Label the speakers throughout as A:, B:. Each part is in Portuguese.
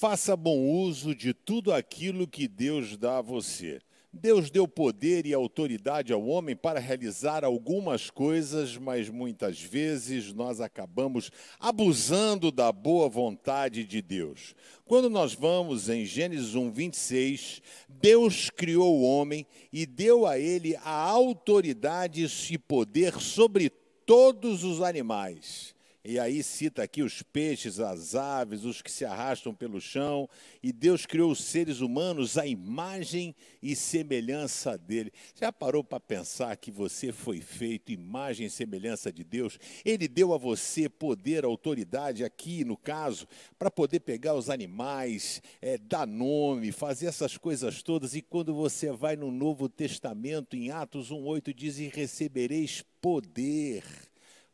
A: Faça bom uso de tudo aquilo que Deus dá a você. Deus deu poder e autoridade ao homem para realizar algumas coisas, mas muitas vezes nós acabamos abusando da boa vontade de Deus. Quando nós vamos em Gênesis 1, 26, Deus criou o homem e deu a ele a autoridade e poder sobre todos os animais. E aí cita aqui os peixes, as aves, os que se arrastam pelo chão. E Deus criou os seres humanos à imagem e semelhança dele. Já parou para pensar que você foi feito imagem e semelhança de Deus? Ele deu a você poder, autoridade, aqui no caso, para poder pegar os animais, é, dar nome, fazer essas coisas todas. E quando você vai no Novo Testamento, em Atos 1,8, diz: E recebereis poder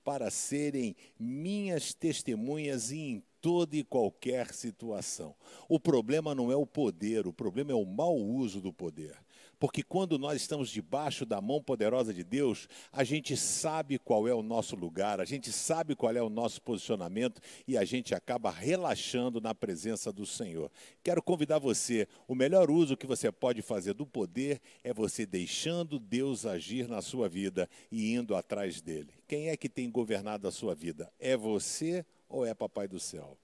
A: para serem minhas testemunhas em toda e qualquer situação. O problema não é o poder, o problema é o mau uso do poder. Porque quando nós estamos debaixo da mão poderosa de Deus, a gente sabe qual é o nosso lugar, a gente sabe qual é o nosso posicionamento e a gente acaba relaxando na presença do Senhor. Quero convidar você, o melhor uso que você pode fazer do poder é você deixando Deus agir na sua vida e indo atrás dele. Quem é que tem governado a sua vida? É você ou é Papai do céu?